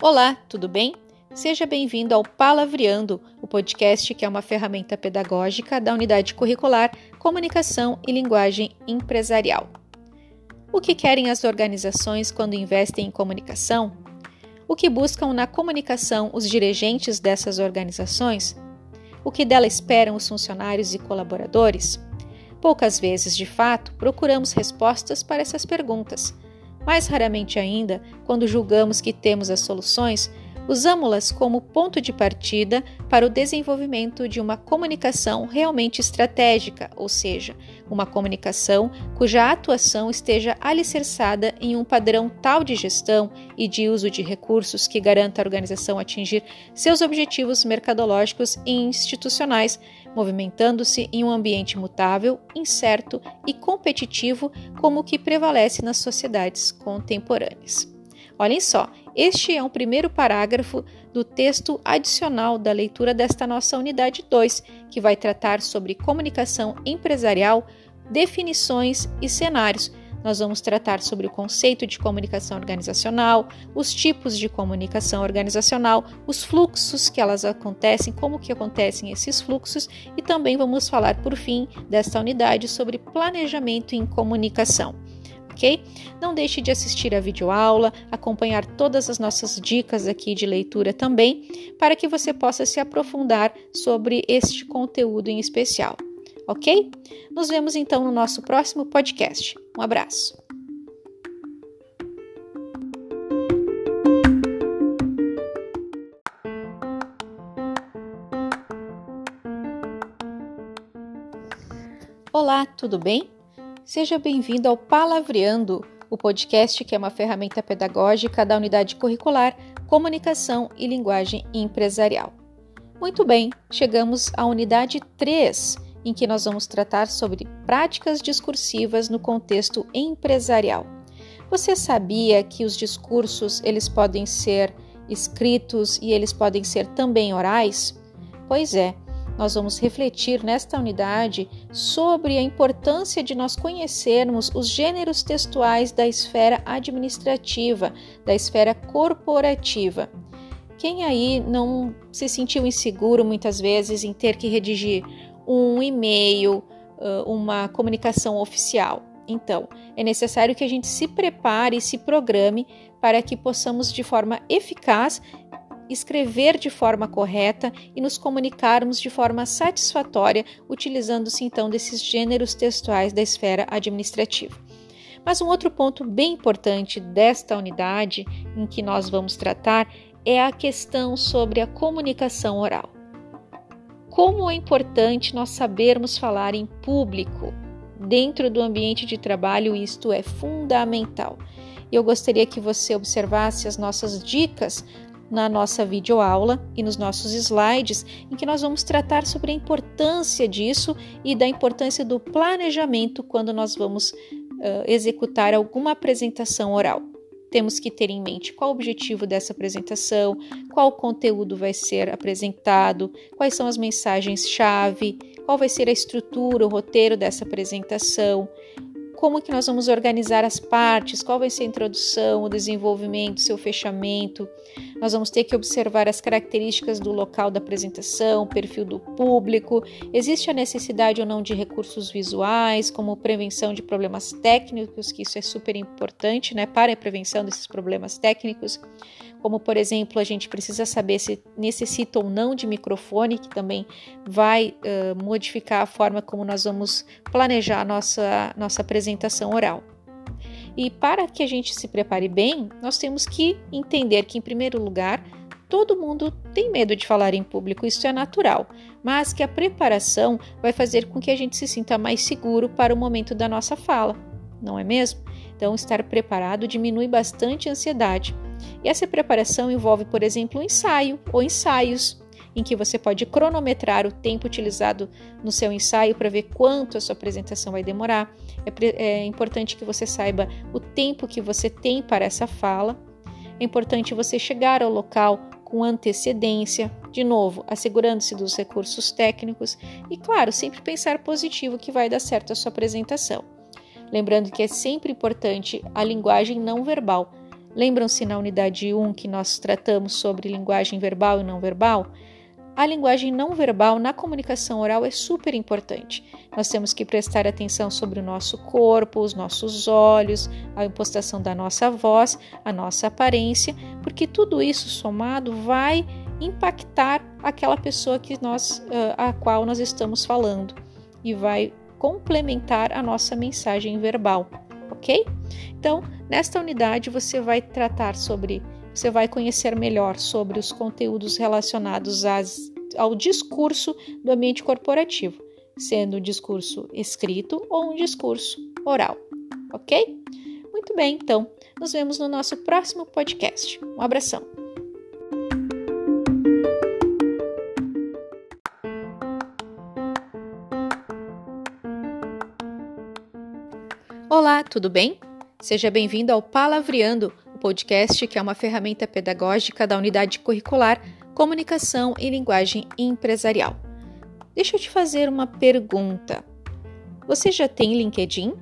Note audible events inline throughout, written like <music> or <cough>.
Olá, tudo bem? Seja bem-vindo ao Palavreando, o podcast que é uma ferramenta pedagógica da unidade curricular Comunicação e Linguagem Empresarial. O que querem as organizações quando investem em comunicação? O que buscam na comunicação os dirigentes dessas organizações? O que dela esperam os funcionários e colaboradores? Poucas vezes, de fato, procuramos respostas para essas perguntas. Mais raramente ainda, quando julgamos que temos as soluções, usamos-las como ponto de partida para o desenvolvimento de uma comunicação realmente estratégica, ou seja, uma comunicação cuja atuação esteja alicerçada em um padrão tal de gestão e de uso de recursos que garanta a organização atingir seus objetivos mercadológicos e institucionais, movimentando-se em um ambiente mutável, incerto e competitivo como o que prevalece nas sociedades contemporâneas. Olhem só, este é um primeiro parágrafo do texto adicional da leitura desta nossa unidade 2, que vai tratar sobre comunicação empresarial, definições e cenários nós vamos tratar sobre o conceito de comunicação organizacional, os tipos de comunicação organizacional, os fluxos que elas acontecem, como que acontecem esses fluxos e também vamos falar por fim desta unidade sobre planejamento em comunicação. Ok? Não deixe de assistir a videoaula, acompanhar todas as nossas dicas aqui de leitura também, para que você possa se aprofundar sobre este conteúdo em especial ok? Nos vemos então no nosso próximo podcast. Um abraço. Olá, tudo bem? Seja bem-vindo ao Palavreando, o podcast que é uma ferramenta pedagógica da unidade curricular Comunicação e Linguagem Empresarial. Muito bem, chegamos à unidade 3 em que nós vamos tratar sobre práticas discursivas no contexto empresarial. Você sabia que os discursos eles podem ser escritos e eles podem ser também orais? Pois é, nós vamos refletir nesta unidade sobre a importância de nós conhecermos os gêneros textuais da esfera administrativa, da esfera corporativa. Quem aí não se sentiu inseguro muitas vezes em ter que redigir um e-mail, uma comunicação oficial. Então, é necessário que a gente se prepare e se programe para que possamos, de forma eficaz, escrever de forma correta e nos comunicarmos de forma satisfatória, utilizando-se então desses gêneros textuais da esfera administrativa. Mas um outro ponto bem importante desta unidade em que nós vamos tratar é a questão sobre a comunicação oral como é importante nós sabermos falar em público. Dentro do ambiente de trabalho, isto é fundamental. Eu gostaria que você observasse as nossas dicas na nossa videoaula e nos nossos slides, em que nós vamos tratar sobre a importância disso e da importância do planejamento quando nós vamos uh, executar alguma apresentação oral. Temos que ter em mente qual o objetivo dessa apresentação, qual conteúdo vai ser apresentado, quais são as mensagens-chave, qual vai ser a estrutura, o roteiro dessa apresentação, como que nós vamos organizar as partes, qual vai ser a introdução, o desenvolvimento, seu fechamento. Nós vamos ter que observar as características do local da apresentação, o perfil do público, existe a necessidade ou não de recursos visuais, como prevenção de problemas técnicos, que isso é super importante, né, para a prevenção desses problemas técnicos como por exemplo a gente precisa saber se necessita ou não de microfone, que também vai uh, modificar a forma como nós vamos planejar a nossa, nossa apresentação oral. E para que a gente se prepare bem, nós temos que entender que, em primeiro lugar, todo mundo tem medo de falar em público, isso é natural, mas que a preparação vai fazer com que a gente se sinta mais seguro para o momento da nossa fala, não é mesmo? Então, estar preparado diminui bastante a ansiedade. E essa preparação envolve, por exemplo, um ensaio ou ensaios, em que você pode cronometrar o tempo utilizado no seu ensaio para ver quanto a sua apresentação vai demorar. É, é importante que você saiba o tempo que você tem para essa fala. É importante você chegar ao local com antecedência, de novo, assegurando-se dos recursos técnicos e, claro, sempre pensar positivo que vai dar certo a sua apresentação. Lembrando que é sempre importante a linguagem não verbal. Lembram-se na unidade 1 que nós tratamos sobre linguagem verbal e não verbal? A linguagem não verbal na comunicação oral é super importante. Nós temos que prestar atenção sobre o nosso corpo, os nossos olhos, a impostação da nossa voz, a nossa aparência, porque tudo isso somado vai impactar aquela pessoa que nós, a qual nós estamos falando e vai complementar a nossa mensagem verbal, ok? Então, nesta unidade você vai tratar sobre você vai conhecer melhor sobre os conteúdos relacionados às, ao discurso do ambiente corporativo, sendo um discurso escrito ou um discurso oral, ok? Muito bem, então, nos vemos no nosso próximo podcast. Um abração! Olá, tudo bem? Seja bem-vindo ao Palavreando, o podcast que é uma ferramenta pedagógica da unidade curricular Comunicação e Linguagem Empresarial. Deixa eu te fazer uma pergunta. Você já tem LinkedIn?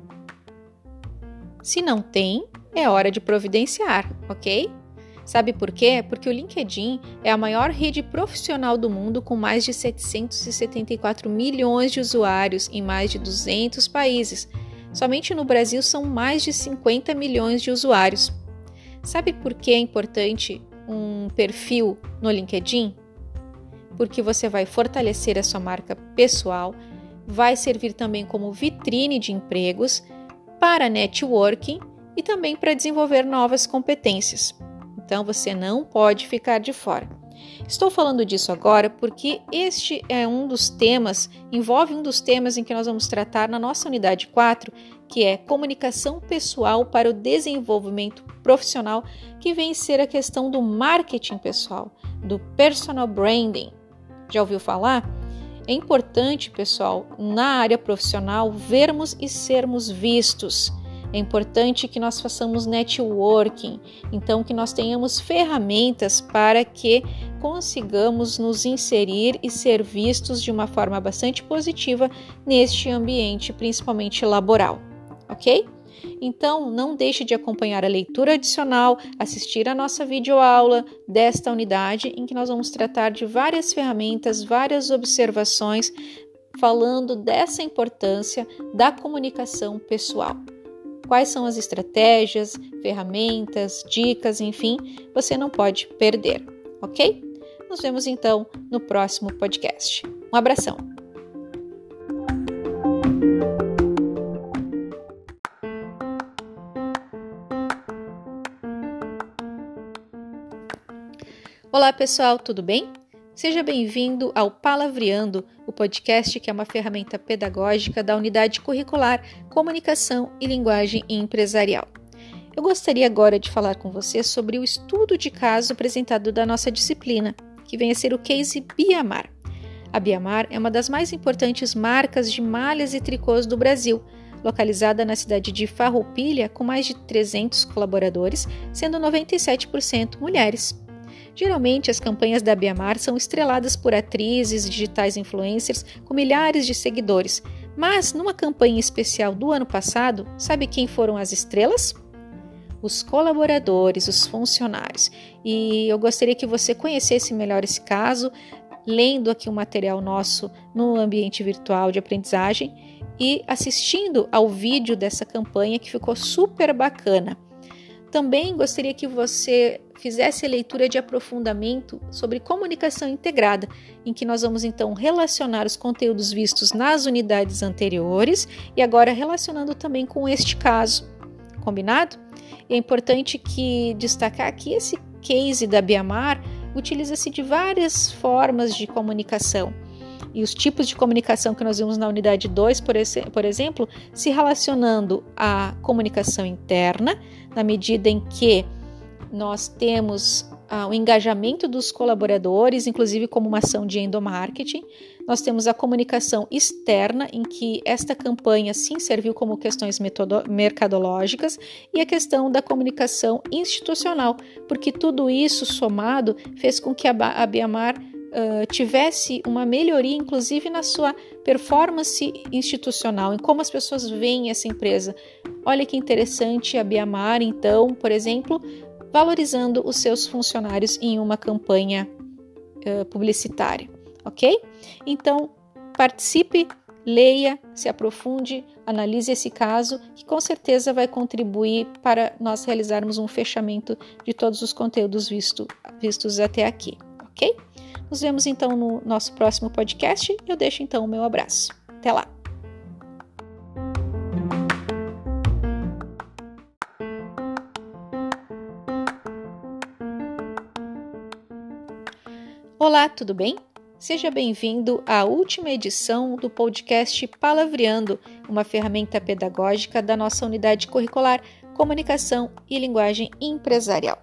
Se não tem, é hora de providenciar, ok? Sabe por quê? Porque o LinkedIn é a maior rede profissional do mundo com mais de 774 milhões de usuários em mais de 200 países. Somente no Brasil são mais de 50 milhões de usuários. Sabe por que é importante um perfil no LinkedIn? Porque você vai fortalecer a sua marca pessoal, vai servir também como vitrine de empregos, para networking e também para desenvolver novas competências. Então você não pode ficar de fora. Estou falando disso agora porque este é um dos temas, envolve um dos temas em que nós vamos tratar na nossa unidade 4, que é comunicação pessoal para o desenvolvimento profissional, que vem ser a questão do marketing pessoal, do personal branding. Já ouviu falar? É importante, pessoal, na área profissional, vermos e sermos vistos. É importante que nós façamos networking, então que nós tenhamos ferramentas para que consigamos nos inserir e ser vistos de uma forma bastante positiva neste ambiente, principalmente laboral, ok? Então, não deixe de acompanhar a leitura adicional, assistir a nossa videoaula desta unidade, em que nós vamos tratar de várias ferramentas, várias observações, falando dessa importância da comunicação pessoal quais são as estratégias, ferramentas, dicas, enfim, você não pode perder, ok? Nos vemos então no próximo podcast. Um abração! Olá pessoal, tudo bem? Seja bem-vindo ao Palavreando, o podcast que é uma ferramenta pedagógica da unidade curricular Comunicação e Linguagem Empresarial. Eu gostaria agora de falar com você sobre o estudo de caso apresentado da nossa disciplina, que vem a ser o case Biamar. A Biamar é uma das mais importantes marcas de malhas e tricôs do Brasil, localizada na cidade de Farroupilha, com mais de 300 colaboradores, sendo 97% mulheres. Geralmente, as campanhas da Biamar são estreladas por atrizes, digitais influencers com milhares de seguidores. Mas, numa campanha especial do ano passado, sabe quem foram as estrelas? Os colaboradores, os funcionários. E eu gostaria que você conhecesse melhor esse caso, lendo aqui o um material nosso no ambiente virtual de aprendizagem e assistindo ao vídeo dessa campanha que ficou super bacana. Também gostaria que você fizesse a leitura de aprofundamento sobre comunicação integrada, em que nós vamos então relacionar os conteúdos vistos nas unidades anteriores e agora relacionando também com este caso. Combinado? É importante que destacar que esse case da Biamar utiliza-se de várias formas de comunicação e os tipos de comunicação que nós vimos na unidade 2, por, por exemplo, se relacionando à comunicação interna, na medida em que nós temos ah, o engajamento dos colaboradores, inclusive como uma ação de endomarketing. Nós temos a comunicação externa, em que esta campanha sim serviu como questões mercadológicas, e a questão da comunicação institucional, porque tudo isso somado fez com que a, a Biamar uh, tivesse uma melhoria, inclusive na sua performance institucional, em como as pessoas veem essa empresa. Olha que interessante a Biamar, então, por exemplo, valorizando os seus funcionários em uma campanha uh, publicitária, ok? Então, participe, leia, se aprofunde, analise esse caso, que com certeza vai contribuir para nós realizarmos um fechamento de todos os conteúdos visto, vistos até aqui, ok? Nos vemos então no nosso próximo podcast. Eu deixo então o meu abraço. Até lá! Olá, tudo bem? Seja bem-vindo à última edição do podcast Palavreando, uma ferramenta pedagógica da nossa unidade curricular Comunicação e Linguagem Empresarial.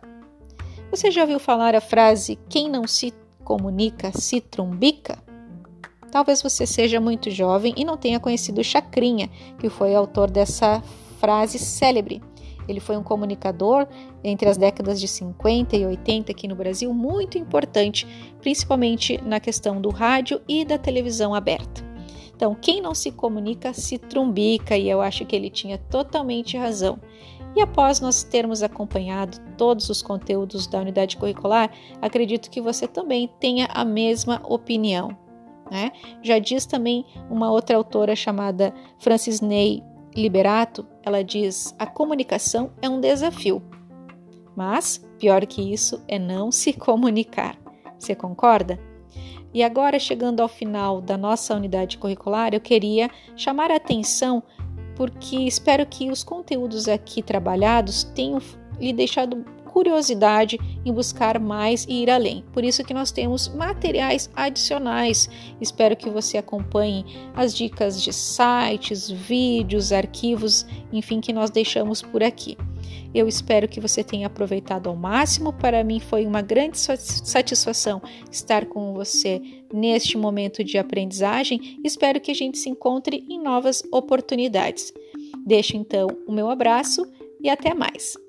Você já ouviu falar a frase quem não se comunica se trumbica? Talvez você seja muito jovem e não tenha conhecido Chacrinha, que foi autor dessa frase célebre. Ele foi um comunicador entre as décadas de 50 e 80 aqui no Brasil, muito importante, principalmente na questão do rádio e da televisão aberta. Então, quem não se comunica se trumbica, e eu acho que ele tinha totalmente razão. E após nós termos acompanhado todos os conteúdos da unidade curricular, acredito que você também tenha a mesma opinião. Né? Já diz também uma outra autora chamada Francis Ney Liberato, ela diz: a comunicação é um desafio, mas pior que isso é não se <laughs> comunicar. Você concorda? E agora, chegando ao final da nossa unidade curricular, eu queria chamar a atenção porque espero que os conteúdos aqui trabalhados tenham lhe deixado curiosidade em buscar mais e ir além. Por isso que nós temos materiais adicionais. Espero que você acompanhe as dicas de sites, vídeos, arquivos, enfim, que nós deixamos por aqui. Eu espero que você tenha aproveitado ao máximo. Para mim foi uma grande satisfação estar com você neste momento de aprendizagem. Espero que a gente se encontre em novas oportunidades. Deixo então o meu abraço e até mais.